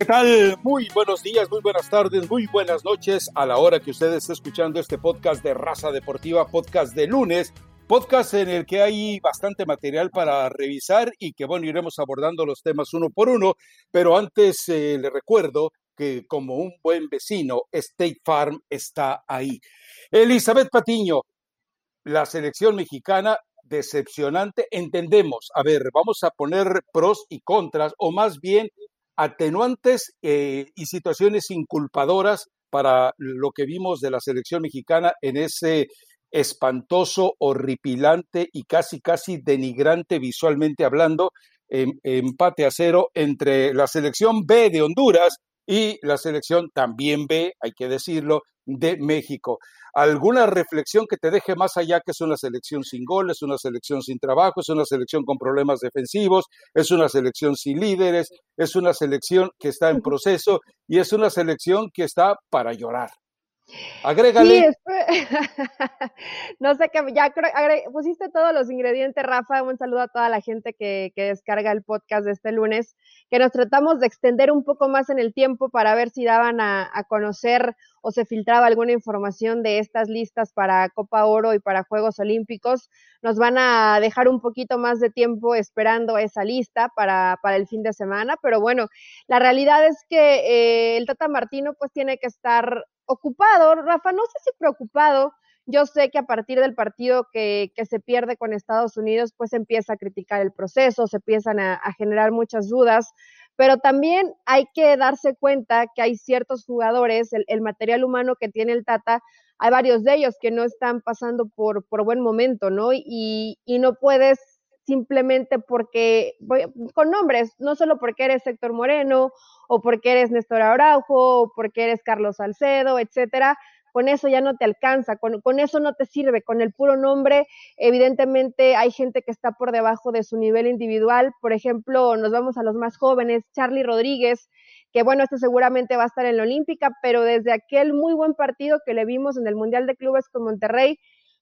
¿Qué tal? Muy buenos días, muy buenas tardes, muy buenas noches a la hora que usted esté escuchando este podcast de Raza Deportiva, podcast de lunes, podcast en el que hay bastante material para revisar y que bueno, iremos abordando los temas uno por uno, pero antes eh, le recuerdo que como un buen vecino, State Farm está ahí. Elizabeth Patiño, la selección mexicana decepcionante, entendemos, a ver, vamos a poner pros y contras, o más bien atenuantes eh, y situaciones inculpadoras para lo que vimos de la selección mexicana en ese espantoso, horripilante y casi, casi denigrante visualmente hablando, em, empate a cero entre la selección B de Honduras y la selección también B, hay que decirlo, de México. ¿Alguna reflexión que te deje más allá que es una selección sin goles, es una selección sin trabajo, es una selección con problemas defensivos, es una selección sin líderes, es una selección que está en proceso y es una selección que está para llorar? Agrégale. no sé qué, ya pusiste todos los ingredientes, Rafa. Un saludo a toda la gente que, que, descarga el podcast de este lunes, que nos tratamos de extender un poco más en el tiempo para ver si daban a, a conocer o se filtraba alguna información de estas listas para Copa Oro y para Juegos Olímpicos. Nos van a dejar un poquito más de tiempo esperando esa lista para, para el fin de semana, pero bueno, la realidad es que eh, el Tata Martino pues tiene que estar ocupado, Rafa, no sé si preocupado, yo sé que a partir del partido que, que, se pierde con Estados Unidos, pues empieza a criticar el proceso, se empiezan a, a, generar muchas dudas, pero también hay que darse cuenta que hay ciertos jugadores, el, el, material humano que tiene el Tata, hay varios de ellos que no están pasando por, por buen momento, ¿no? Y, y no puedes simplemente porque, con nombres, no solo porque eres Héctor Moreno o porque eres Néstor Araujo o porque eres Carlos Salcedo, etcétera, con eso ya no te alcanza, con, con, eso no te sirve, con el puro nombre, evidentemente hay gente que está por debajo de su nivel individual, por ejemplo, nos vamos a los más jóvenes, Charlie Rodríguez, que bueno, este seguramente va a estar en la Olímpica, pero desde aquel muy buen partido que le vimos en el Mundial de Clubes con Monterrey,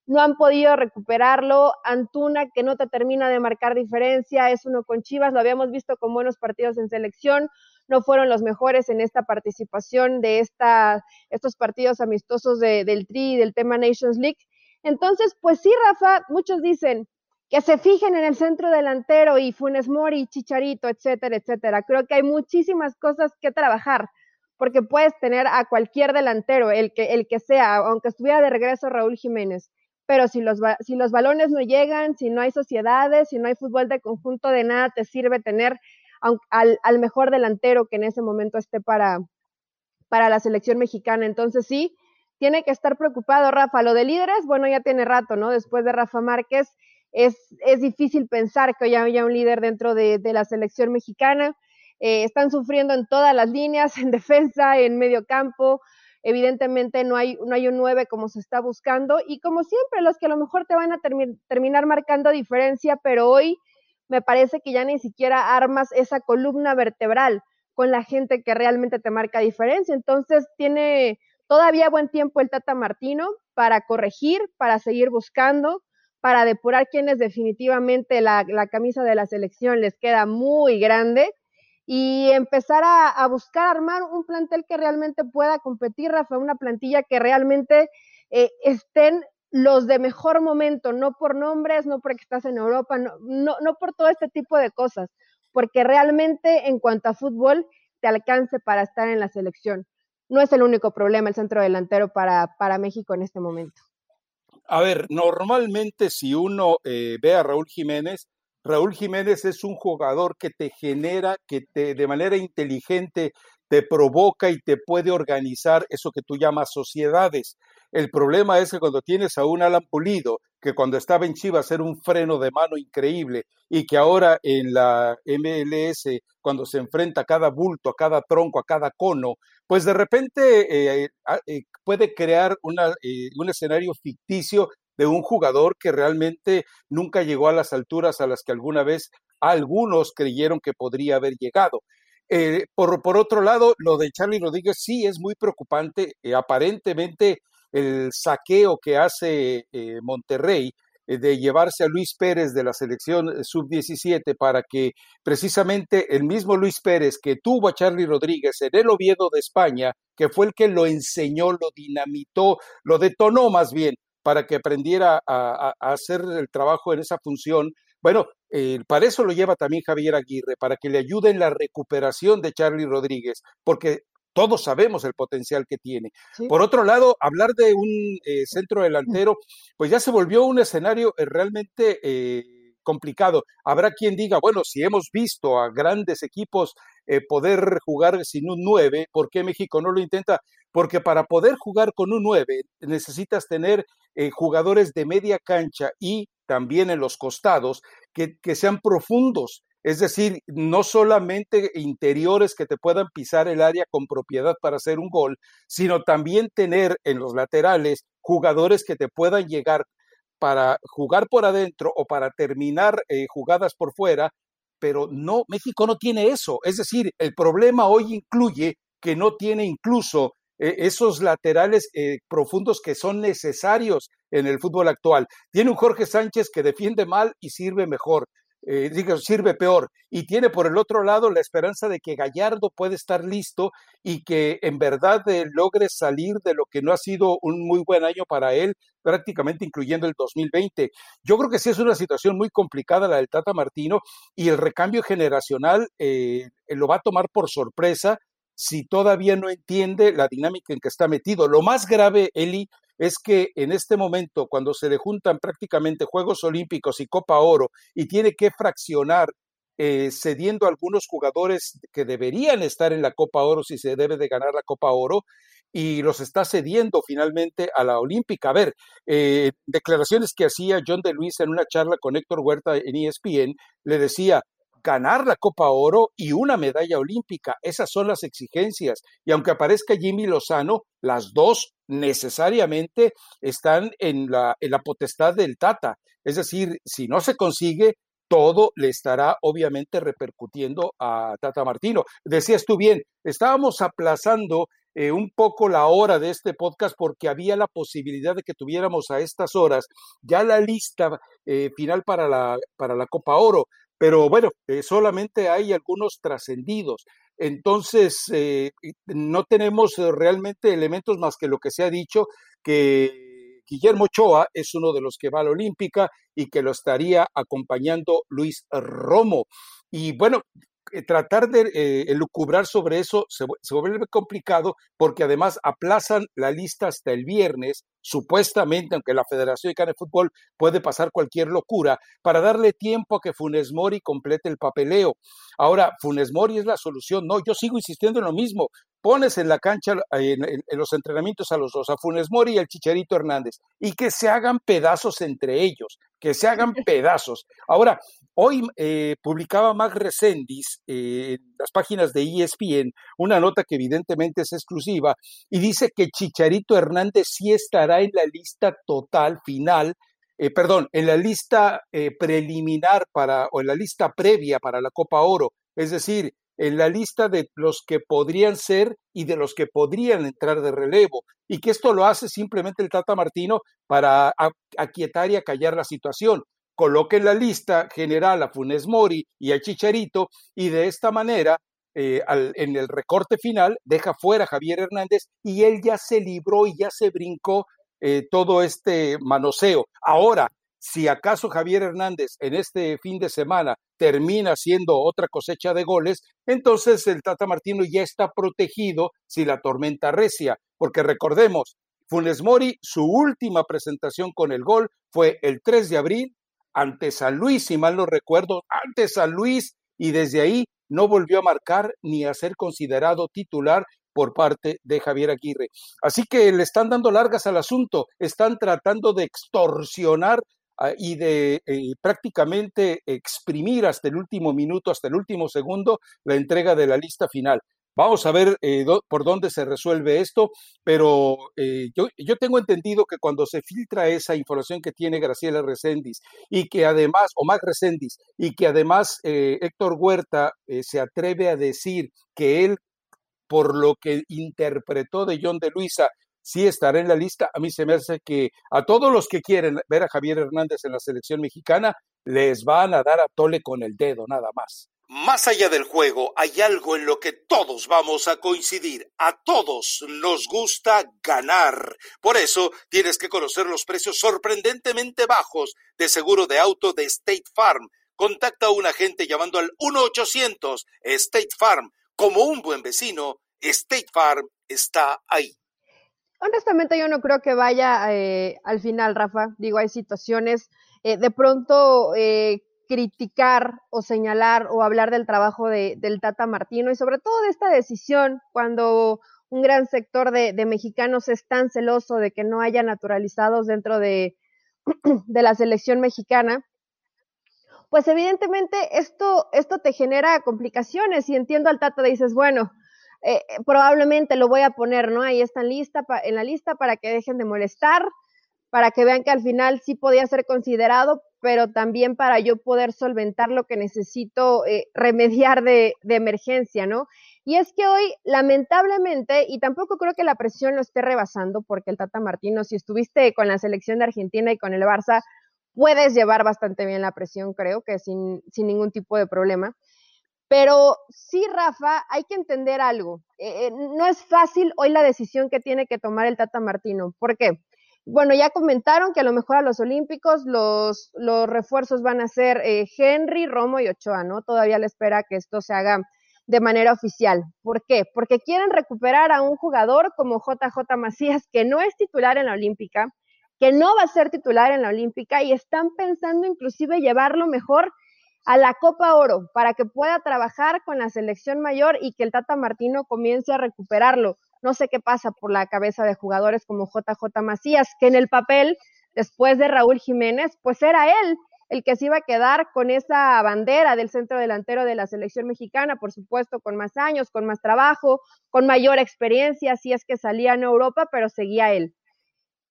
no han podido recuperarlo. Antuna, que no te termina de marcar diferencia, es uno con Chivas, lo habíamos visto con buenos partidos en selección, no fueron los mejores en esta participación de esta, estos partidos amistosos de, del Tri y del tema Nations League. Entonces, pues sí, Rafa, muchos dicen que se fijen en el centro delantero y Funes Mori, Chicharito, etcétera, etcétera. Creo que hay muchísimas cosas que trabajar porque puedes tener a cualquier delantero, el que, el que sea, aunque estuviera de regreso Raúl Jiménez, pero si los, si los balones no llegan, si no hay sociedades, si no hay fútbol de conjunto, de nada te sirve tener al, al mejor delantero que en ese momento esté para, para la selección mexicana. Entonces sí, tiene que estar preocupado Rafa. Lo de líderes, bueno, ya tiene rato, ¿no? Después de Rafa Márquez, es, es difícil pensar que haya, haya un líder dentro de, de la selección mexicana. Eh, están sufriendo en todas las líneas, en defensa, en medio campo, evidentemente no hay, no hay un 9 como se está buscando y como siempre los que a lo mejor te van a termi terminar marcando diferencia, pero hoy me parece que ya ni siquiera armas esa columna vertebral con la gente que realmente te marca diferencia. Entonces tiene todavía buen tiempo el Tata Martino para corregir, para seguir buscando, para depurar quienes definitivamente la, la camisa de la selección les queda muy grande y empezar a, buscar armar un plantel que realmente pueda competir, Rafa, una plantilla que realmente eh, estén los de mejor momento, no por nombres, no porque estás en Europa, no, no, no por todo este tipo de cosas, porque realmente en cuanto a fútbol te alcance para estar en la selección. No es el único problema el centro delantero para, para México en este momento. A ver, normalmente si uno eh, ve a Raúl Jiménez, Raúl Jiménez es un jugador que te genera, que te de manera inteligente te provoca y te puede organizar eso que tú llamas sociedades. El problema es que cuando tienes a un Alan Pulido, que cuando estaba en Chivas era un freno de mano increíble y que ahora en la MLS, cuando se enfrenta a cada bulto, a cada tronco, a cada cono, pues de repente eh, eh, puede crear una, eh, un escenario ficticio de un jugador que realmente nunca llegó a las alturas a las que alguna vez algunos creyeron que podría haber llegado. Eh, por, por, otro lado, lo de Charlie Rodríguez sí es muy preocupante. Eh, aparentemente el saqueo que hace eh, Monterrey de llevarse a Luis Pérez de la selección eh, sub-17 para que precisamente el mismo Luis Pérez que tuvo a Charlie Rodríguez en el Oviedo de España, que fue el que lo enseñó, lo dinamitó, lo detonó más bien para que aprendiera a, hacer el trabajo en esa función. Bueno, eh, para eso lo lleva también Javier Aguirre, para que le ayude en la recuperación de Charlie Rodríguez, porque todos sabemos el potencial que tiene. Por otro lado, hablar de un eh, centro delantero, pues ya se volvió un escenario eh, realmente complicado. Habrá quien diga, bueno, si hemos visto a grandes equipos poder jugar sin un 9, ¿por qué México no lo intenta? Porque para poder jugar con un 9 necesitas tener jugadores de media cancha y también en los costados que, que sean profundos, es decir, no solamente interiores que te puedan pisar el área con propiedad para hacer un gol, sino también tener en los laterales jugadores que te puedan llegar para jugar por adentro o para terminar eh, jugadas por fuera, pero no, México no tiene eso. Es decir, el problema hoy incluye que no tiene incluso eh, esos laterales eh, profundos que son necesarios en el fútbol actual. Tiene un Jorge Sánchez que defiende mal y sirve mejor. Eh, digo, sirve peor. Y tiene por el otro lado la esperanza de que Gallardo puede estar listo y que en verdad eh, logre salir de lo que no ha sido un muy buen año para él, prácticamente incluyendo el 2020. Yo creo que sí es una situación muy complicada la del Tata Martino y el recambio generacional eh, lo va a tomar por sorpresa si todavía no entiende la dinámica en que está metido. Lo más grave, Eli, es que en este momento, cuando se le juntan prácticamente Juegos Olímpicos y Copa Oro y tiene que fraccionar eh, cediendo a algunos jugadores que deberían estar en la Copa Oro si se debe de ganar la Copa Oro y los está cediendo finalmente a la Olímpica. A ver, eh, declaraciones que hacía John de Luis en una charla con Héctor Huerta en ESPN, le decía, ganar la Copa Oro y una medalla olímpica. Esas son las exigencias. Y aunque aparezca Jimmy Lozano, las dos necesariamente están en la, en la potestad del Tata. Es decir, si no se consigue, todo le estará obviamente repercutiendo a Tata Martino. Decías tú bien, estábamos aplazando eh, un poco la hora de este podcast porque había la posibilidad de que tuviéramos a estas horas ya la lista eh, final para la, para la Copa Oro pero bueno, eh, solamente hay algunos trascendidos. Entonces, eh, no tenemos eh, realmente elementos más que lo que se ha dicho, que Guillermo Ochoa es uno de los que va a la Olímpica y que lo estaría acompañando Luis Romo. Y bueno, tratar de eh, elucubrar sobre eso se, se, vuelve complicado porque además aplazan la lista hasta el viernes supuestamente, aunque la Federación Mexicana de Fútbol puede pasar cualquier locura, para darle tiempo a que Funes Mori complete el papeleo. Ahora, Funes Mori es la solución. No, yo sigo insistiendo en lo mismo. Pones en la cancha, en, los entrenamientos a los dos, a Funes Mori y al Chicharito Hernández, y que se hagan pedazos entre ellos, que se hagan pedazos. Ahora, hoy eh, publicaba Mag Resendis eh, en las páginas de ESPN una nota que evidentemente es exclusiva y dice que Chicharito Hernández sí estará en la lista total final, eh, perdón, en la lista eh, preliminar para, o en la lista previa para la Copa Oro, es decir, en la lista de los que podrían ser y de los que podrían entrar de relevo, y que esto lo hace simplemente el Tata Martino para aquietar y acallar la situación. Coloque en la lista general a Funes Mori y a Chicharito, y de esta manera eh, en el recorte final deja fuera a Javier Hernández y él ya se libró y ya se brincó eh, todo este manoseo. Ahora, si acaso Javier Hernández en este fin de semana termina siendo otra cosecha de goles, entonces el Tata Martino ya está protegido si la tormenta recia, porque recordemos, Funes Mori, su última presentación con el gol fue el 3 de abril ante San Luis, si mal no recuerdo, ante San Luis, y desde ahí no volvió a marcar ni a ser considerado titular por parte de Javier Aguirre. Así que le están dando largas al asunto, están tratando de extorsionar y de eh, prácticamente exprimir hasta el último minuto, hasta el último segundo, la entrega de la lista final. Vamos a ver eh, por dónde se resuelve esto, pero eh, yo, yo, tengo entendido que cuando se filtra esa información que tiene Graciela Recendis y que además, o más Recendis, y que además Héctor Huerta se atreve a decir que él por lo que interpretó de John de Luisa, sí estará en la lista. A mí se me hace que a todos los que quieren ver a Javier Hernández en la selección mexicana, les van a dar a tole con el dedo, nada más. Más allá del juego, hay algo en lo que todos vamos a coincidir. A todos nos gusta ganar. Por eso tienes que conocer los precios sorprendentemente bajos de seguro de auto de State Farm. Contacta a un agente llamando al 1-800 State Farm. Como un buen vecino, State Farm está ahí. Honestamente, yo no creo que vaya eh, al final, Rafa. Digo, hay situaciones eh, de pronto eh, criticar o señalar o hablar del trabajo de, del Tata Martino y sobre todo de esta decisión cuando un gran sector de, mexicanos es tan celoso de que no haya naturalizados dentro de, de la selección mexicana, pues evidentemente esto, esto te genera complicaciones y entiendo al Tata, dices, bueno, eh, probablemente lo voy a poner, ¿no? Ahí está en, lista, en la lista para que dejen de molestar, para que vean que al final sí podía ser considerado, pero también para yo poder solventar lo que necesito eh, remediar de, de, emergencia, ¿no? Y es que hoy, lamentablemente, y tampoco creo que la presión lo esté rebasando, porque el Tata Martino, si estuviste con la selección de Argentina y con el Barça, puedes llevar bastante bien la presión, creo que sin, sin ningún tipo de problema. Pero sí, Rafa, hay que entender algo. Eh, eh, no es fácil hoy la decisión que tiene que tomar el Tata Martino. ¿Por qué? bueno, ya comentaron que a lo mejor a los Olímpicos los, refuerzos van a ser eh, Henry, Romo y Ochoa, ¿no? Todavía le espera que esto se haga de manera oficial. ¿Por qué? Porque quieren recuperar a un jugador como JJ Macías, que no es titular en la Olímpica, que no va a ser titular en la Olímpica y están pensando inclusive llevarlo mejor a la Copa Oro para que pueda trabajar con la selección mayor y que el Tata Martino comience a recuperarlo no sé qué pasa por la cabeza de jugadores como JJ Macías, que en el papel, después de Raúl Jiménez, pues era él el que se iba a quedar con esa bandera del centro delantero de la selección mexicana, por supuesto, con más años, con más trabajo, con mayor experiencia, si es que salía en Europa, pero seguía él.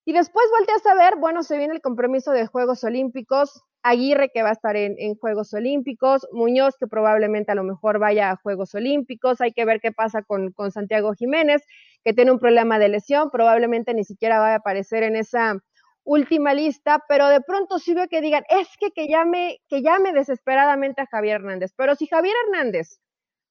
Y después volteas a ver, bueno, se viene el compromiso de Juegos Olímpicos, Aguirre que va a estar en, Juegos Olímpicos, Muñoz que probablemente a lo mejor vaya a Juegos Olímpicos, hay que ver qué pasa con, Santiago Jiménez, que tiene un problema de lesión, probablemente ni siquiera va a aparecer en esa última lista, pero de pronto sí veo que digan, es que que llame, que llame desesperadamente a Javier Hernández, pero si Javier Hernández,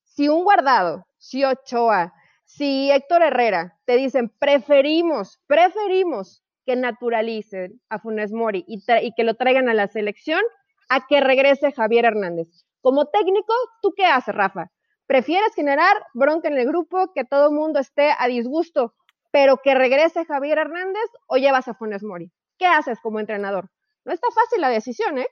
si un guardado, si Ochoa, si Héctor Herrera te dicen, preferimos, preferimos que naturalicen a Funes Mori y, que lo traigan a la selección a que regrese Javier Hernández. Como técnico, ¿tú qué haces, Rafa? ¿Prefieres generar bronca en el grupo, que todo el mundo esté a disgusto, pero que regrese Javier Hernández o llevas a Funes Mori? ¿Qué haces como entrenador? No está fácil la decisión, ¿eh?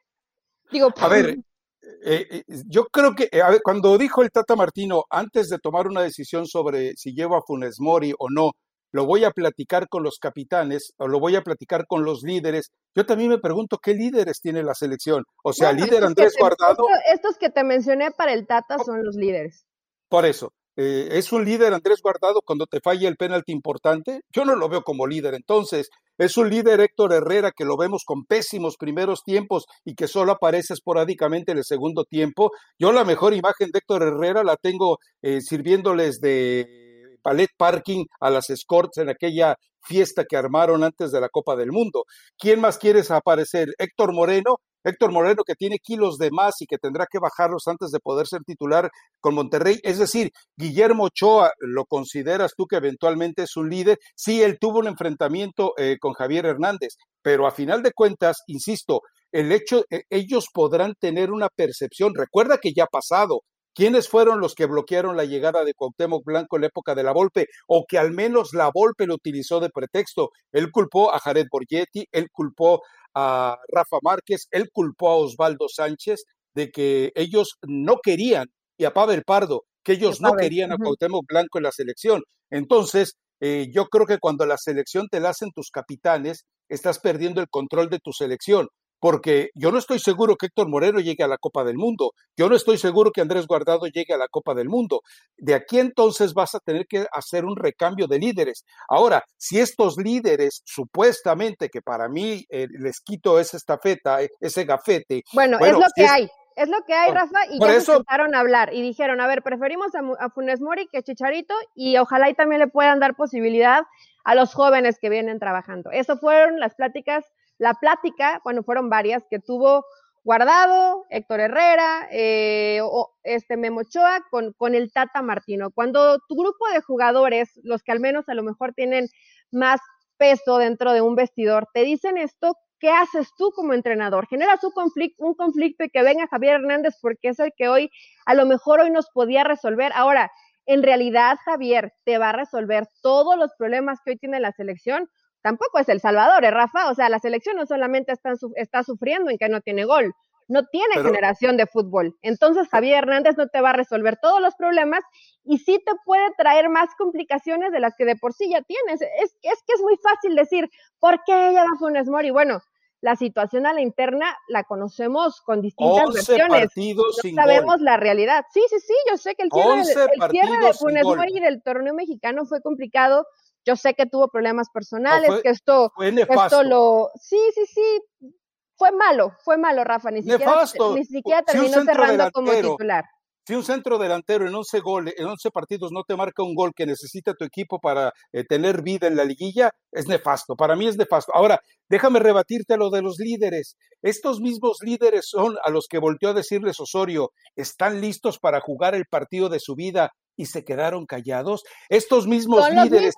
Digo, a ver, eh, eh, yo creo que a ver, cuando dijo el Tata Martino, antes de tomar una decisión sobre si llevo a Funes Mori o no, lo voy a platicar con los capitanes o lo voy a platicar con los líderes. Yo también me pregunto qué líderes tiene la selección. O sea, líder Andrés Guardado. estos que te mencioné para el Tata son los líderes. Por eso. Eh, ¿Es un líder Andrés Guardado cuando te falla el penalti importante? Yo no lo veo como líder. Entonces, es un líder Héctor Herrera que lo vemos con pésimos primeros tiempos y que solo aparece esporádicamente en el segundo tiempo. Yo la mejor imagen de Héctor Herrera la tengo eh, sirviéndoles de Palet Parking a las Escorts en aquella fiesta que armaron antes de la Copa del Mundo. ¿Quién más quieres aparecer? Héctor Moreno. Héctor Moreno que tiene kilos de más y que tendrá que bajarlos antes de poder ser titular con Monterrey. Es decir, Guillermo Ochoa, ¿lo consideras tú que eventualmente es un líder? Sí, él tuvo un enfrentamiento eh, con Javier Hernández, pero a final de cuentas, insisto, el hecho, eh, ellos podrán tener una percepción. Recuerda que ya ha pasado. ¿Quiénes fueron los que bloquearon la llegada de Cuauhtémoc Blanco en la época de la Volpe? O que al menos la Volpe lo utilizó de pretexto. Él culpó a Jared Borgetti, él culpó a Rafa Márquez, él culpó a Osvaldo Sánchez de que ellos no querían, y a Pavel Pardo, que ellos no querían a Cuauhtémoc Blanco en la selección. Entonces, eh, yo creo que cuando la selección te la hacen tus capitanes, estás perdiendo el control de tu selección porque yo no estoy seguro que Héctor Moreno llegue a la Copa del Mundo, yo no estoy seguro que Andrés Guardado llegue a la Copa del Mundo. De aquí entonces vas a tener que hacer un recambio de líderes. Ahora, si estos líderes, supuestamente, que para mí eh, les quito esa estafeta, eh, ese gafete. Bueno, es lo que hay. Es lo que hay, Rafa, y ya empezaron a hablar y dijeron, a ver, preferimos a, a, Funes Mori que a Chicharito y ojalá y también le puedan dar posibilidad a los jóvenes que vienen trabajando. Eso fueron las pláticas, la plática, bueno, fueron varias que tuvo Guardado, Héctor Herrera, eh, o este Memochoa con, el Tata Martino. Cuando tu grupo de jugadores, los que al menos a lo mejor tienen más peso dentro de un vestidor, te dicen esto, ¿qué haces tú como entrenador? Generas un conflicto, un conflicto y que venga Javier Hernández porque es el que hoy, a lo mejor hoy nos podía resolver. Ahora, en realidad, Javier, te va a resolver todos los problemas que hoy tiene la selección tampoco es El Salvador, ¿eh, Rafa? O sea, la selección no solamente está, está sufriendo en que no tiene gol, no tiene generación de fútbol. Entonces Javier Hernández no te va a resolver todos los problemas y sí te puede traer más complicaciones de las que de por sí ya tienes. Es, es que es muy fácil decir, ¿por qué ella va a Funes Mori? Bueno, la situación a la interna la conocemos con distintas versiones. no sabemos la realidad. Sí, sí, sí, yo sé que el cierre, el cierre de Funes Mori del torneo mexicano fue complicado, yo sé que tuvo problemas personales, que esto, esto lo, sí, sí, sí, fue malo, fue malo, Rafa, ni siquiera, ni siquiera terminó cerrando como titular. Si un centro delantero en 11 goles, en 11 partidos no te marca un gol que necesita tu equipo para eh, tener vida en la liguilla, es nefasto. Para mí es nefasto. Ahora, déjame rebatirte lo de los líderes. Estos mismos líderes son a los que volteó a decirles Osorio, ¿están listos para jugar el partido de su vida y se quedaron callados. Estos mismos líderes.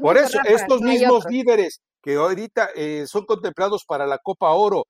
por eso, estos mismos líderes que ahorita eh, son contemplados para la Copa Oro,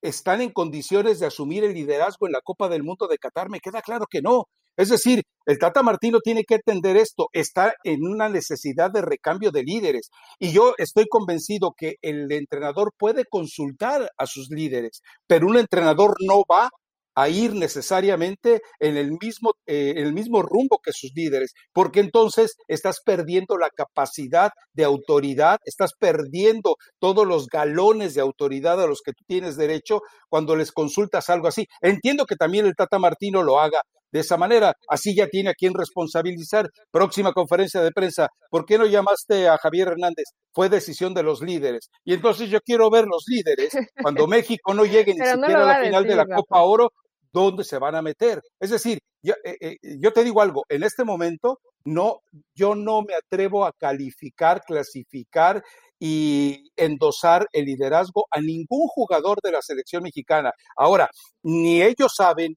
¿están en condiciones de asumir el liderazgo en la Copa del Mundo de Qatar? Me queda claro que no. Es decir, el Tata Martino tiene que entender esto, está en una necesidad de recambio de líderes. Y yo estoy convencido que el entrenador puede consultar a sus líderes, pero un entrenador no va a ir necesariamente en el mismo, eh, en el mismo rumbo que sus líderes, porque entonces estás perdiendo la capacidad de autoridad, estás perdiendo todos los galones de autoridad a los que tú tienes derecho cuando les consultas algo así. Entiendo que también el Tata Martino lo haga de esa manera, así ya tiene a quien responsabilizar. Próxima conferencia de prensa, ¿por qué no llamaste a Javier Hernández? Fue decisión de los líderes. Y entonces yo quiero ver los líderes cuando México no llegue ni siquiera a la final de la Copa Oro dónde se van a meter. Es decir, yo, eh, eh, yo, te digo algo, en este momento no, yo no me atrevo a calificar, clasificar y endosar el liderazgo a ningún jugador de la selección mexicana. Ahora, ni ellos saben,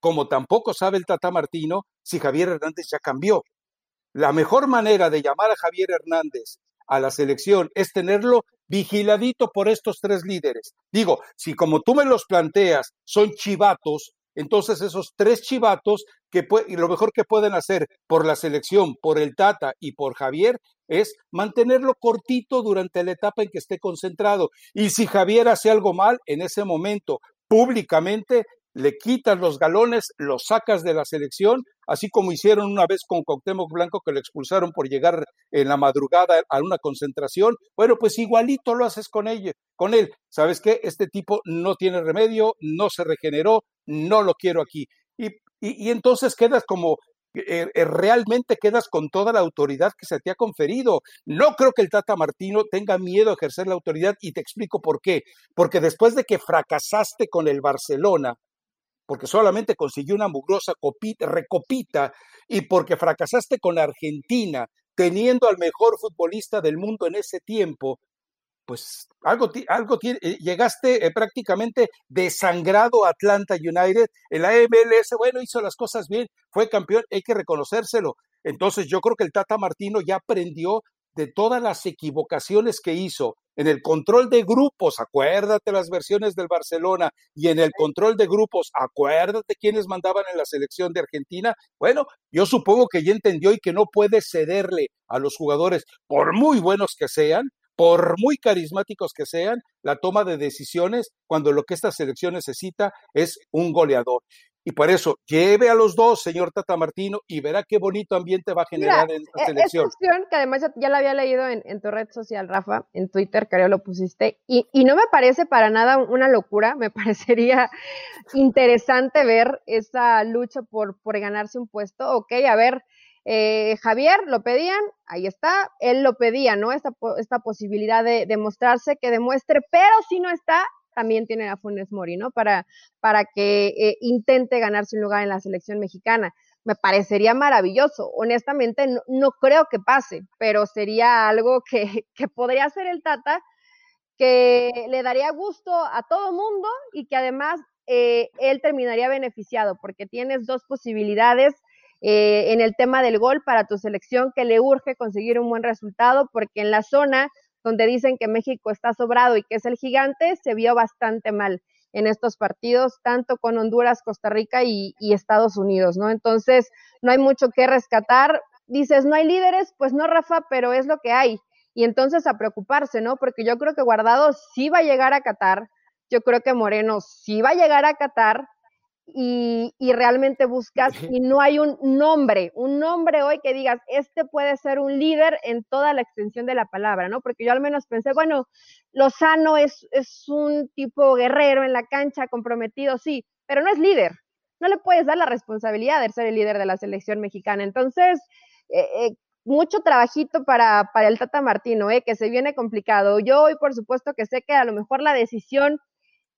como tampoco sabe el Tata Martino, si Javier Hernández ya cambió. La mejor manera de llamar a Javier Hernández a la selección es tenerlo vigiladito por estos tres líderes. Digo, si como tú me los planteas son chivatos, entonces esos tres chivatos que lo mejor que pueden hacer por la selección, por el Tata y por Javier es mantenerlo cortito durante la etapa en que esté concentrado. Y si Javier hace algo mal, en ese momento públicamente le quitas los galones, los sacas de la selección, así como hicieron una vez con Cuauhtémoc Blanco que lo expulsaron por llegar en la madrugada a una concentración. Bueno, pues igualito lo haces con ella, con él. ¿Sabes qué? Este tipo no tiene remedio, no se regeneró, no lo quiero aquí. Y, y, entonces quedas como eh, eh, realmente quedas con toda la autoridad que se te ha conferido. No creo que el Tata Martino tenga miedo a ejercer la autoridad y te explico por qué. Porque después de que fracasaste con el Barcelona, porque solamente consiguió una mugrosa copita, recopita y porque fracasaste con Argentina, teniendo al mejor futbolista del mundo en ese tiempo, pues algo, algo eh, llegaste eh, prácticamente desangrado a Atlanta United, el AMLS, bueno, hizo las cosas bien, fue campeón, hay que reconocérselo. Entonces yo creo que el Tata Martino ya aprendió de todas las equivocaciones que hizo en el control de grupos, acuérdate las versiones del Barcelona, y en el control de grupos, acuérdate quiénes mandaban en la selección de Argentina. Bueno, yo supongo que ya entendió y que no puede cederle a los jugadores, por muy buenos que sean, por muy carismáticos que sean, la toma de decisiones cuando lo que esta selección necesita es un goleador. Y por eso, lleve a los dos, señor Tata Martino, y verá qué bonito ambiente va a generar en esta e-, selección. Esta opción, que además ya, la había leído en, tu red social, Rafa, en Twitter, creo lo pusiste, y, y no me parece para nada una locura, me parecería interesante ver esa lucha por, por ganarse un puesto. Ok, a ver, eh, Javier lo pedían, ahí está, él lo pedía, ¿no? Esta, esta posibilidad de demostrarse, que demuestre, pero si no está, también tiene a Funes Mori, ¿no? Para, para que eh, intente ganarse un lugar en la selección mexicana. me parecería maravilloso. Honestamente, no, creo que pase, pero sería algo que, que podría hacer el Tata, que le daría gusto a todo mundo y que además eh, él terminaría beneficiado, porque tienes dos posibilidades eh, en el tema del gol para tu selección que le urge conseguir un buen resultado, porque en la zona donde dicen que México está sobrado y que es el gigante, se vio bastante mal en estos partidos, tanto con Honduras, Costa Rica y, Estados Unidos, ¿no? Entonces, no hay mucho que rescatar. Dices, no hay líderes, pues no, Rafa, pero es lo que hay. Y entonces a preocuparse, ¿no? Porque yo creo que Guardado sí va a llegar a Qatar, yo creo que Moreno sí va a llegar a Qatar, y, realmente buscas y no hay un nombre, un nombre hoy que digas, este puede ser un líder en toda la extensión de la palabra, ¿no? Porque yo al menos pensé, bueno, Lozano es, es un tipo guerrero en la cancha, comprometido, sí, pero no es líder. No le puedes dar la responsabilidad de ser el líder de la selección mexicana. Entonces, eh, eh, mucho trabajito para, para el Tata Martino, eh, que se viene complicado. Yo hoy, por supuesto, que sé que a lo mejor la decisión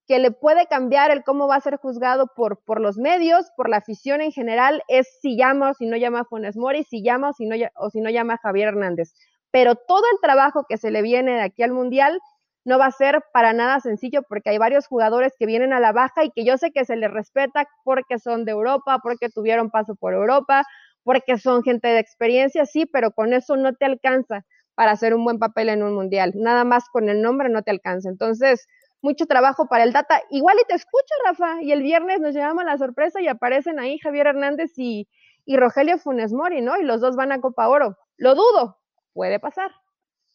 que le puede cambiar el cómo va a ser juzgado por, por los medios, por la afición en general, es si llama o si no llama a Funes Mori, si llama o si no, o si no llama a Javier Hernández. Pero todo el trabajo que se le viene de aquí al Mundial no va a ser para nada sencillo porque hay varios jugadores que vienen a la baja y que yo sé que se les respeta porque son de Europa, porque tuvieron paso por Europa, porque son gente de experiencia, sí, pero con eso no te alcanza para hacer un buen papel en un mundial. Nada más con el nombre no te alcanza. Entonces, mucho trabajo para el data. Igual y te escucho, Rafa, y el viernes nos llevamos la sorpresa y aparecen ahí Javier Hernández y, y Rogelio Funes Mori, ¿no? Y los dos van a Copa Oro. Lo dudo, puede pasar.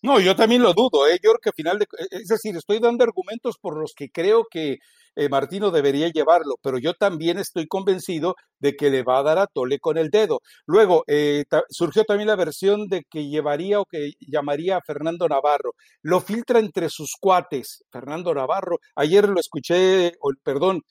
No, yo también lo dudo, ¿eh? Yo creo que al final, de, es decir, estoy dando argumentos por los que creo que eh, Martino debería llevarlo, pero yo también estoy convencido de que le va a dar a Tole con el dedo. Luego, eh, surgió también la versión de que llevaría o que llamaría a Fernando Navarro. Lo filtra entre sus cuates, Fernando Navarro. Ayer lo escuché, o, perdón,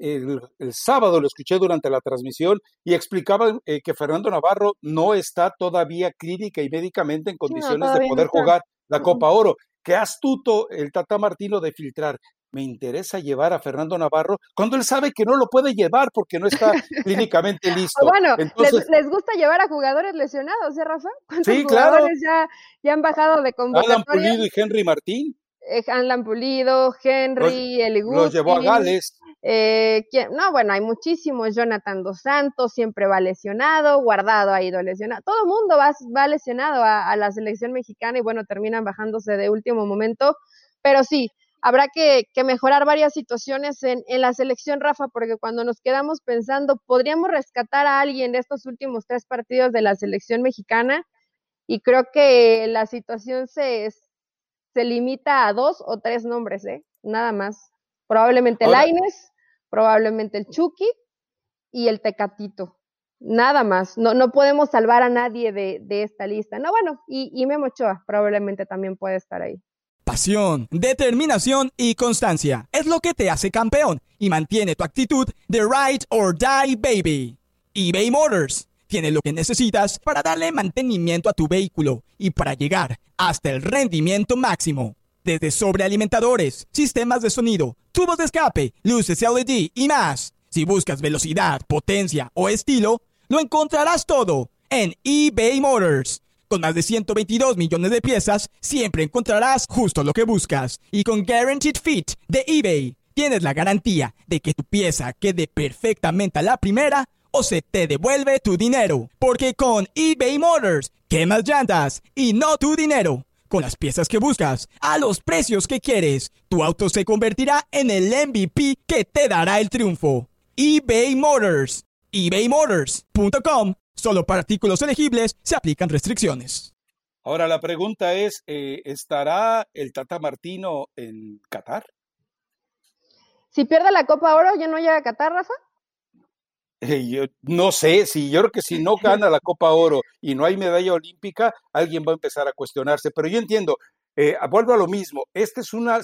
el, sábado lo escuché durante la transmisión y explicaba eh, que Fernando Navarro no está todavía clínica y médicamente en condiciones de poder jugar la Copa Oro. Qué astuto el Tata Martino de filtrar me interesa llevar a Fernando Navarro cuando él sabe que no lo puede llevar porque no está clínicamente listo. Bueno, les, gusta llevar a jugadores lesionados, ¿eh, Rafa? sí, claro. ya, ya han bajado de convocatoria? Alan Pulido y Henry Martín. Eh, Alan Pulido, Henry, el Los llevó a Gales. Eh, no, bueno, hay muchísimos. Jonathan Dos Santos siempre va lesionado, Guardado ha ido lesionado. Todo el mundo va, va lesionado a, a la selección mexicana y bueno, terminan bajándose de último momento. Pero sí, habrá que, mejorar varias situaciones en, la selección, Rafa, porque cuando nos quedamos pensando, podríamos rescatar a alguien de estos últimos tres partidos de la selección mexicana y creo que la situación se, se limita a dos o tres nombres, ¿eh? Nada más. Probablemente el Aines, probablemente el Chucky y el Tecatito. Nada más. No, no podemos salvar a nadie de, esta lista. No, bueno, y, y Memo Ochoa probablemente también puede estar ahí. Pasión, determinación y constancia es lo que te hace campeón y mantiene tu actitud de ride or die baby. eBay Motors tiene lo que necesitas para darle mantenimiento a tu vehículo y para llegar hasta el rendimiento máximo. Desde sobrealimentadores, sistemas de sonido, tubos de escape, luces LED y más. Si buscas velocidad, potencia o estilo, lo encontrarás todo en eBay Motors. Con más de 122 millones de piezas, siempre encontrarás justo lo que buscas. Y con Guaranteed Fit de eBay, tienes la garantía de que tu pieza quede perfectamente a la primera o se te devuelve tu dinero. Porque con eBay Motors, quemas llantas y no tu dinero. Con las piezas que buscas, a los precios que quieres, tu auto se convertirá en el MVP que te dará el triunfo. eBay Motors. ebaymotors.com Solo para artículos elegibles se aplican restricciones. Ahora la pregunta es, eh, ¿estará el Tata Martino en Qatar? Si pierde la Copa Oro, ¿ya no llega a Qatar, Rafa? Eh, yo no sé, si yo creo que si no gana la Copa Oro y no hay medalla olímpica, alguien va a empezar a cuestionarse. Pero yo entiendo, eh, vuelvo a lo mismo, esta es una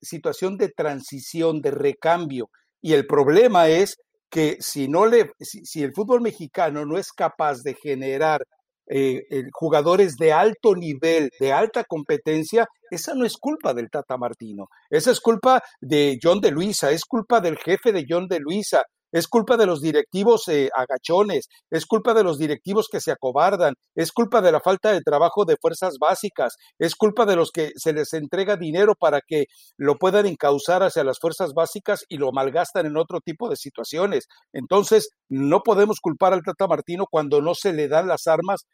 situación de transición, de recambio, y el problema es que si no le, si, el fútbol mexicano no es capaz de generar eh, jugadores de alto nivel, de alta competencia, esa no es culpa del Tata Martino, esa es culpa de John de Luisa, es culpa del jefe de John de Luisa, es culpa de los directivos eh, agachones, es culpa de los directivos que se acobardan, es culpa de la falta de trabajo de fuerzas básicas, es culpa de los que se les entrega dinero para que lo puedan encauzar hacia las fuerzas básicas y lo malgastan en otro tipo de situaciones. Entonces, no podemos culpar al Tata Martino cuando no se le dan las armas.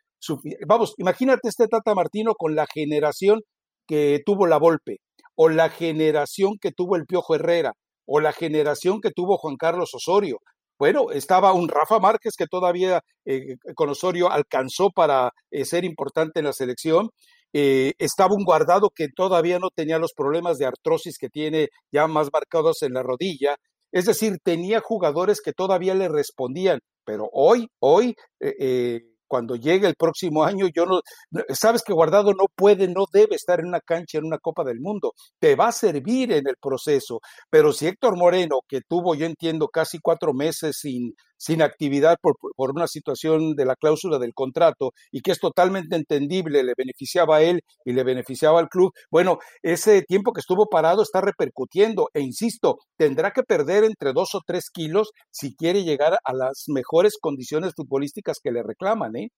Vamos, imagínate este Tata Martino con la generación que tuvo la Volpe, o la generación que tuvo el Piojo Herrera, o la generación que tuvo Juan Carlos Osorio. Bueno, estaba un Rafa Márquez que todavía eh, con Osorio alcanzó para eh, ser importante en la selección. Eh, estaba un guardado que todavía no tenía los problemas de artrosis que tiene ya más marcados en la rodilla. Es decir, tenía jugadores que todavía le respondían, pero hoy, hoy, cuando llegue el próximo año, yo no, sabes que Guardado no puede, no debe estar en una cancha en una Copa del Mundo, te va a servir en el proceso, pero si Héctor Moreno, que tuvo, yo entiendo, casi cuatro meses sin, sin actividad por, por, una situación de la cláusula del contrato y que es totalmente entendible, le beneficiaba a él y le beneficiaba al club, bueno, ese tiempo que estuvo parado está repercutiendo e insisto, tendrá que perder entre dos o tres kilos si quiere llegar a las mejores condiciones futbolísticas que le reclaman, ¿eh?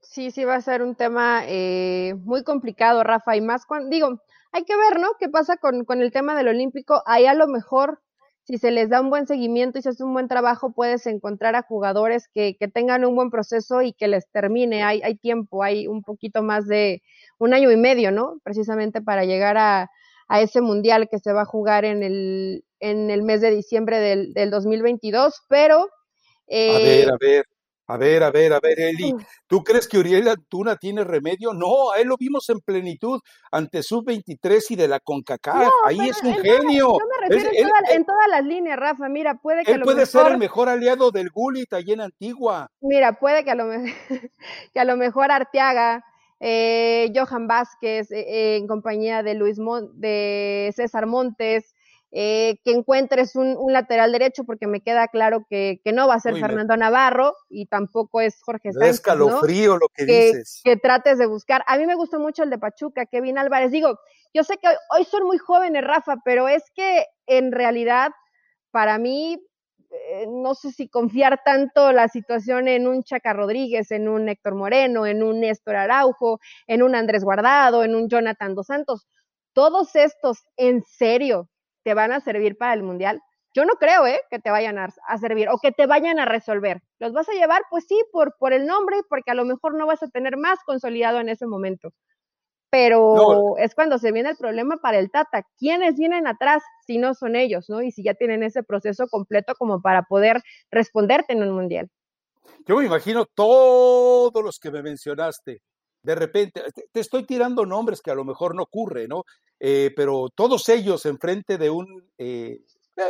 Sí, sí va a ser un tema eh, muy complicado, Rafa, y más cuando, digo, hay que ver, ¿no? ¿Qué pasa con, con el tema del Olímpico? Ahí a lo mejor si se les da un buen seguimiento y se hace un buen trabajo, puedes encontrar a jugadores que, que tengan un buen proceso y que les termine. Hay, hay, tiempo, hay un poquito más de un año y medio, ¿no? Precisamente para llegar a, a ese mundial que se va a jugar en el, en el mes de diciembre del, del 2022, pero... Eh, a ver, a ver, a ver, a ver, a ver, Eli, ¿tú crees que Uriel Antuna tiene remedio? No, a él lo vimos en plenitud ante Sub-23 y de la CONCACAF. Ahí es un genio. Yo me refiero en, todas las líneas, Rafa. Mira, puede que. Él puede ser el mejor aliado del Gulit allí en Antigua. Mira, puede que a lo, que a lo mejor Arteaga, eh, Johan Vázquez, eh, en compañía de Luis de César Montes, eh, que encuentres un, lateral derecho, porque me queda claro que, no va a ser Fernando Navarro y tampoco es Jorge Sánchez. Es escalofrío lo que, dices. Que trates de buscar. A mí me gustó mucho el de Pachuca, Kevin Álvarez. Digo, yo sé que hoy, son muy jóvenes, Rafa, pero es que en realidad, para mí, eh, no sé si confiar tanto la situación en un Chaca Rodríguez, en un Héctor Moreno, en un Néstor Araujo, en un Andrés Guardado, en un Jonathan Dos Santos. Todos estos, en serio, te van a servir para el Mundial. Yo no creo, ¿eh? Que te vayan a, servir o que te vayan a resolver. ¿Los vas a llevar? Pues sí, por, por el nombre, porque a lo mejor no vas a tener más consolidado en ese momento. Pero es cuando se viene el problema para el Tata. ¿Quiénes vienen atrás si no son ellos, ¿no? Y si ya tienen ese proceso completo como para poder responderte en un Mundial. Yo me imagino todos los que me mencionaste, de repente, te, estoy tirando nombres que a lo mejor no ocurre, ¿no? Eh, pero todos ellos enfrente de un, eh,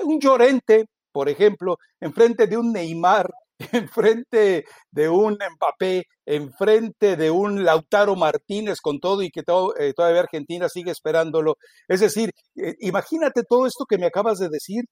un Llorente, por ejemplo, enfrente de un Neymar, enfrente de un Mbappé, enfrente de un Lautaro Martínez con todo y que todo, eh, todavía Argentina sigue esperándolo. Es decir, imagínate todo esto que me acabas de decir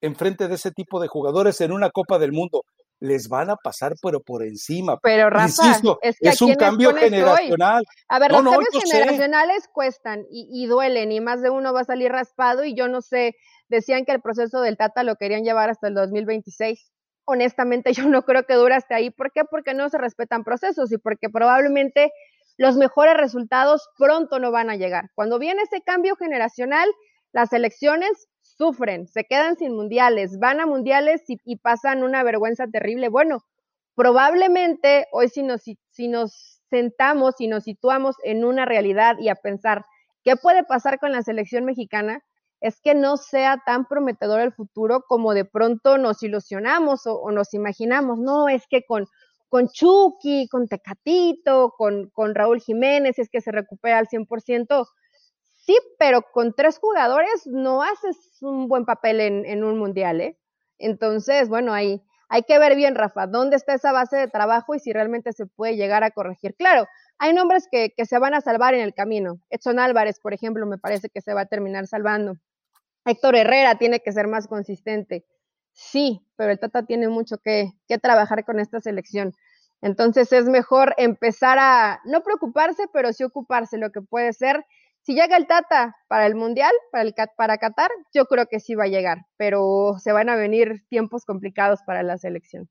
enfrente de ese tipo de jugadores en una Copa del Mundo les van a pasar pero por encima. Pero Rafa, es, un cambio generacional. A ver, los cambios generacionales cuestan y, duelen y más de uno va a salir raspado y yo no sé, decían que el proceso del Tata lo querían llevar hasta el 2026. Honestamente yo no creo que dure hasta ahí. ¿Por qué? Porque no se respetan procesos y porque probablemente los mejores resultados pronto no van a llegar. Cuando viene ese cambio generacional, las elecciones sufren, se quedan sin mundiales, van a mundiales y, pasan una vergüenza terrible. Bueno, probablemente hoy si nos, si nos sentamos y nos situamos en una realidad y a pensar qué puede pasar con la selección mexicana, es que no sea tan prometedor el futuro como de pronto nos ilusionamos o, nos imaginamos. No, es que con, con Chucky, con Tecatito, con, con Raúl Jiménez, es que se recupera al 100%, Sí, pero con tres jugadores no haces un buen papel en, un mundial, ¿eh? Entonces, bueno, ahí hay que ver bien, Rafa, dónde está esa base de trabajo y si realmente se puede llegar a corregir. Claro, hay nombres que, que se van a salvar en el camino. Edson Álvarez, por ejemplo, me parece que se va a terminar salvando. Héctor Herrera tiene que ser más consistente. Sí, pero el Tata tiene mucho que, que trabajar con esta selección. Entonces es mejor empezar a no preocuparse, pero sí ocuparse lo que puede ser si llega el Tata para el Mundial, para, el, para Qatar, yo creo que sí va a llegar, pero se van a venir tiempos complicados para la selección.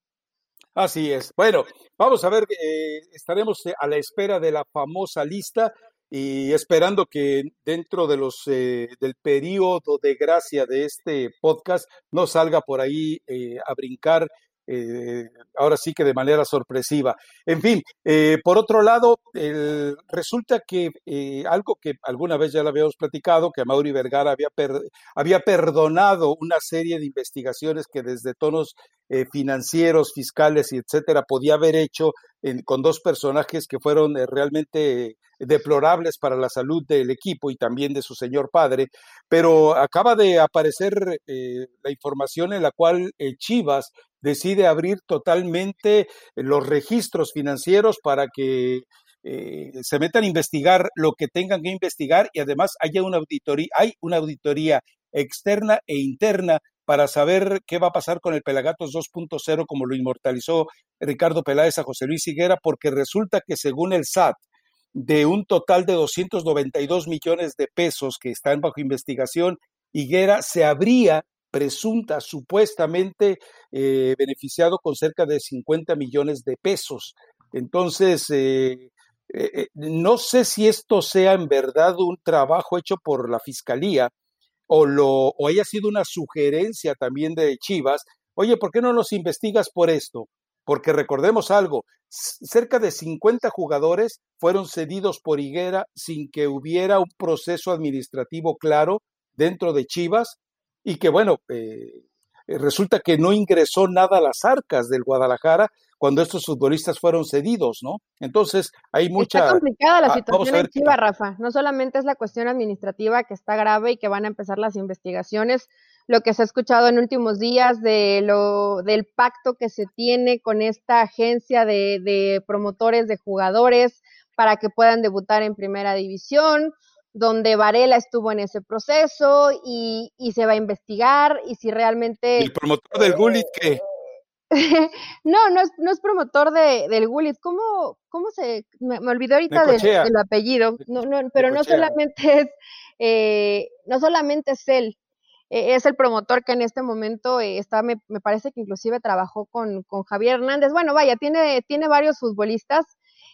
Así es. Bueno, vamos a ver, eh, estaremos a la espera de la famosa lista y esperando que dentro de los eh, del periodo de gracia de este podcast no salga por ahí eh, a brincar eh, ahora sí que de manera sorpresiva. En fin, eh, por otro lado, resulta que eh, algo que alguna vez ya lo habíamos platicado, que Mauri Vergara había, había perdonado una serie de investigaciones que desde tonos financieros, fiscales y etcétera podía haber hecho con dos personajes que fueron realmente deplorables para la salud del equipo y también de su señor padre, pero acaba de aparecer la información en la cual Chivas decide abrir totalmente los registros financieros para que eh, se metan a investigar lo que tengan que investigar y además haya una auditoría, hay una auditoría externa e interna para saber qué va a pasar con el Pelagatos 2.0 como lo inmortalizó Ricardo Peláez a José Luis Higuera, porque resulta que según el SAT, de un total de 292 millones de pesos que están bajo investigación, Higuera se habría presunta, supuestamente eh, beneficiado con cerca de 50 millones de pesos. Entonces, eh, eh, no sé si esto sea en verdad un trabajo hecho por la Fiscalía o, lo, o haya sido una sugerencia también de Chivas. Oye, ¿por qué no nos investigas por esto? Porque recordemos algo, cerca de 50 jugadores fueron cedidos por Higuera sin que hubiera un proceso administrativo claro dentro de Chivas y que bueno, eh, resulta que no ingresó nada a las arcas del Guadalajara cuando estos futbolistas fueron cedidos, ¿no? Entonces, hay mucha... Está complicada la ah, situación en Chivas, Rafa. No solamente es la cuestión administrativa que está grave y que van a empezar las investigaciones, lo que se ha escuchado en últimos días de lo del pacto que se tiene con esta agencia de, de promotores de jugadores para que puedan debutar en primera división donde Varela estuvo en ese proceso y, se va a investigar y si realmente... ¿El promotor del Gulit qué? no, no es, no es promotor de, del Gulit. ¿Cómo, cómo se...? Me, olvidó ahorita del, apellido, no, no, pero no solamente es... Eh, no solamente es él, e, es el promotor que en este momento eh, está, me, me, parece que inclusive trabajó con, con Javier Hernández. Bueno, vaya, tiene, tiene varios futbolistas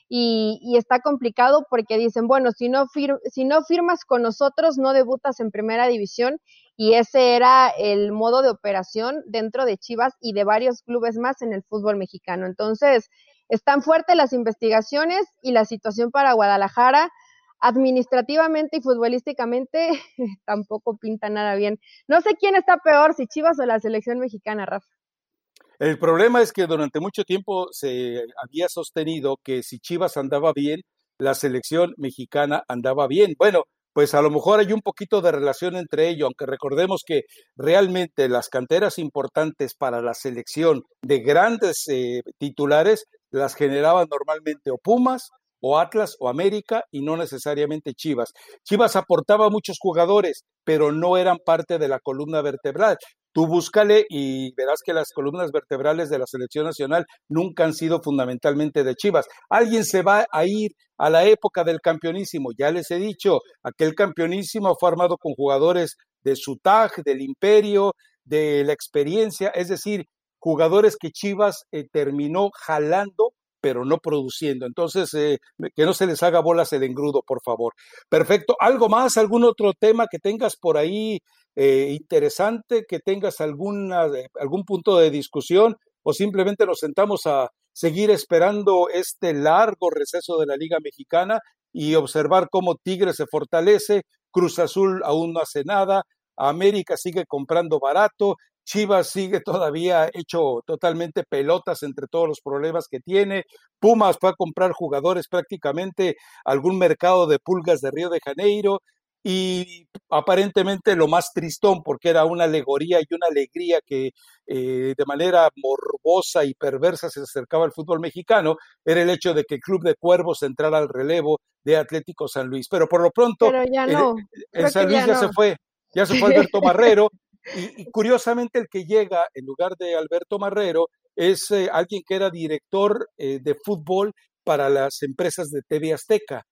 y, está complicado porque dicen, bueno, si no, si no firmas con nosotros, no debutas en primera división y ese era el modo de operación dentro de Chivas y de varios clubes más en el fútbol mexicano. Entonces, están fuertes las investigaciones y la situación para Guadalajara administrativamente y futbolísticamente tampoco pinta nada bien. No sé quién está peor, si Chivas o la selección mexicana, Rafa. El problema es que durante mucho tiempo se había sostenido que si Chivas andaba bien, la selección mexicana andaba bien. Bueno, pues a lo mejor hay un poquito de relación entre ello, aunque recordemos que realmente las canteras importantes para la selección de grandes eh, titulares las generaban normalmente o Pumas o Atlas o América y no necesariamente Chivas. Chivas aportaba muchos jugadores, pero no eran parte de la columna vertebral. Tú búscale y verás que las columnas vertebrales de la selección nacional nunca han sido fundamentalmente de Chivas. Alguien se va a ir a la época del campeonísimo. Ya les he dicho, aquel campeonísimo fue armado con jugadores de su tag, del imperio, de la experiencia, es decir, jugadores que Chivas eh, terminó jalando pero no produciendo. Entonces, eh, que no se les haga bolas el engrudo, por favor. Perfecto. ¿Algo más? ¿Algún otro tema que tengas por ahí eh, interesante? ¿Que tengas alguna, algún punto de discusión? ¿O simplemente nos sentamos a seguir esperando este largo receso de la Liga Mexicana y observar cómo Tigre se fortalece, Cruz Azul aún no hace nada, América sigue comprando barato Chivas sigue todavía hecho totalmente pelotas entre todos los problemas que tiene. Pumas va a comprar jugadores prácticamente algún mercado de pulgas de Río de Janeiro. Y aparentemente lo más tristón, porque era una alegoría y una alegría que eh, de manera morbosa y perversa se acercaba al fútbol mexicano, era el hecho de que el Club de Cuervos entrara al relevo de Atlético San Luis. Pero por lo pronto, el, San Luis ya, se fue, ya se fue Alberto Marrero, y, curiosamente el que llega en lugar de Alberto Marrero es eh, alguien que era director eh, de fútbol para las empresas de TV Azteca,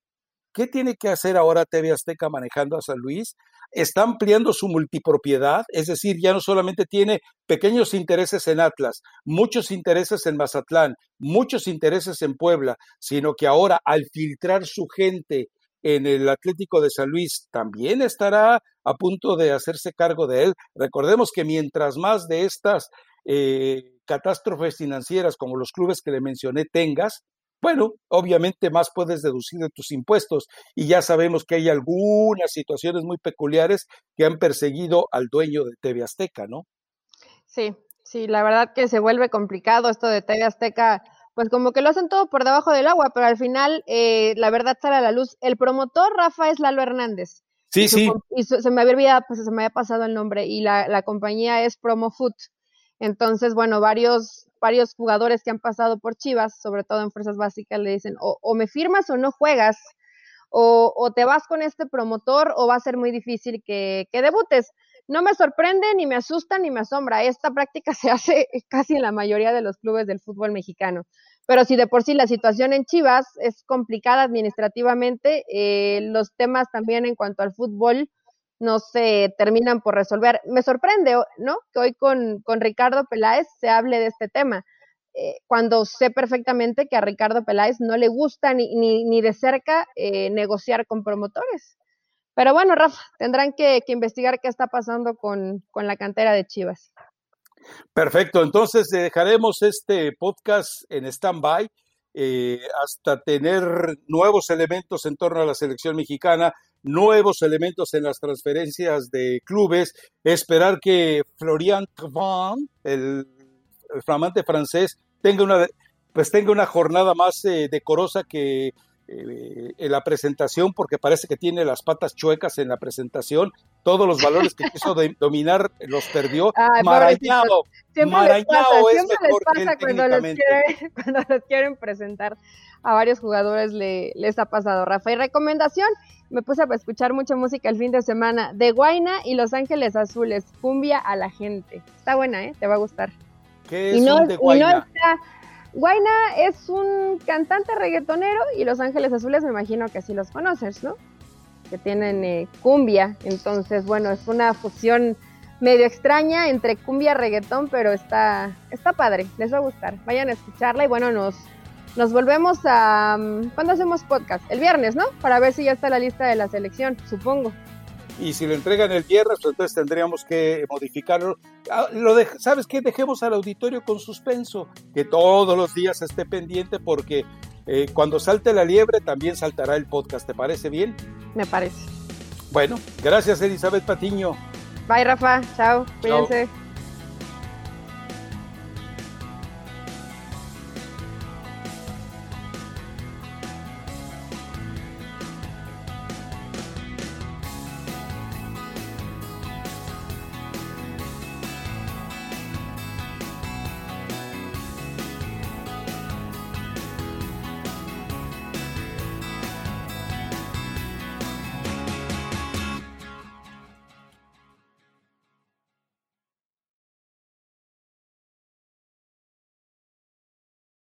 ¿Qué tiene que hacer ahora TV Azteca manejando a San Luis? Está ampliando su multipropiedad, es decir, ya no solamente tiene pequeños intereses en Atlas, muchos intereses en Mazatlán, muchos intereses en Puebla, sino que ahora al filtrar su gente en el Atlético de San Luis también estará a punto de hacerse cargo de él. Recordemos que mientras más de estas eh, catástrofes financieras como los clubes que le mencioné tengas, bueno, obviamente más puedes deducir de tus impuestos y ya sabemos que hay algunas situaciones muy peculiares que han perseguido al dueño de TV Azteca, ¿no? Sí, sí, la verdad que se vuelve complicado esto de TV Azteca, pues como que lo hacen todo por debajo del agua, pero al final eh, la verdad sale a la luz. El promotor, Rafa, es Lalo Hernández. Sí, sí. Y se me había olvidado, pues se me había pasado el nombre y la, la compañía es Promo Food. Entonces, bueno, varios, varios jugadores que han pasado por Chivas, sobre todo en fuerzas básicas, le dicen, o, me firmas o no juegas, o, o, te vas con este promotor o va a ser muy difícil que, que debutes. No me sorprende, ni me asusta, ni me asombra. Esta práctica se hace casi en la mayoría de los clubes del fútbol mexicano. Pero si de por sí la situación en Chivas es complicada administrativamente, eh, los temas también en cuanto al fútbol no se terminan por resolver. Me sorprende, ¿no? Que hoy con, con Ricardo Peláez se hable de este tema, eh, cuando sé perfectamente que a Ricardo Peláez no le gusta ni, ni, ni de cerca eh, negociar con promotores. Pero bueno, Rafa, tendrán que, investigar qué está pasando con, con, la cantera de Chivas. Perfecto, entonces dejaremos este podcast en stand-by. Eh, hasta tener nuevos elementos en torno a la selección mexicana nuevos elementos en las transferencias de clubes, esperar que Florian Thauvin, el, flamante francés, tenga una, pues tenga una jornada más eh, decorosa que eh, en la presentación, porque parece que tiene las patas chuecas en la presentación. Todos los valores que quiso dominar los perdió. Marañao, Marañao es mejor que cuando, los quieren, cuando los quieren presentar a varios jugadores le, les ha pasado, Rafa. Y recomendación, me puse a escuchar mucha música el fin de semana de Guaina y Los Ángeles Azules, cumbia a la gente. Está buena, ¿eh? Te va a gustar. ¿Qué es un de Guaina? Guaina es un cantante reggaetonero y Los Ángeles Azules me imagino que así los conoces, ¿no? Que tienen eh, cumbia, entonces bueno, es una fusión medio extraña entre cumbia y reggaetón, pero está, está padre, les va a gustar. Vayan a escucharla y bueno, nos nos volvemos a... Mm, ¿Cuándo hacemos podcast? El viernes, ¿no? Para ver si ya está la lista de la selección, supongo. Y si lo entregan el viernes, pues entonces tendríamos que modificarlo. Ah, ¿Sabes qué? Dejemos al auditorio con suspenso, que todos los días esté pendiente porque eh, cuando salte la liebre también saltará el podcast. ¿Te parece bien? Me parece. Bueno, gracias Elizabeth Patiño. Bye Rafa, chao, cuídense.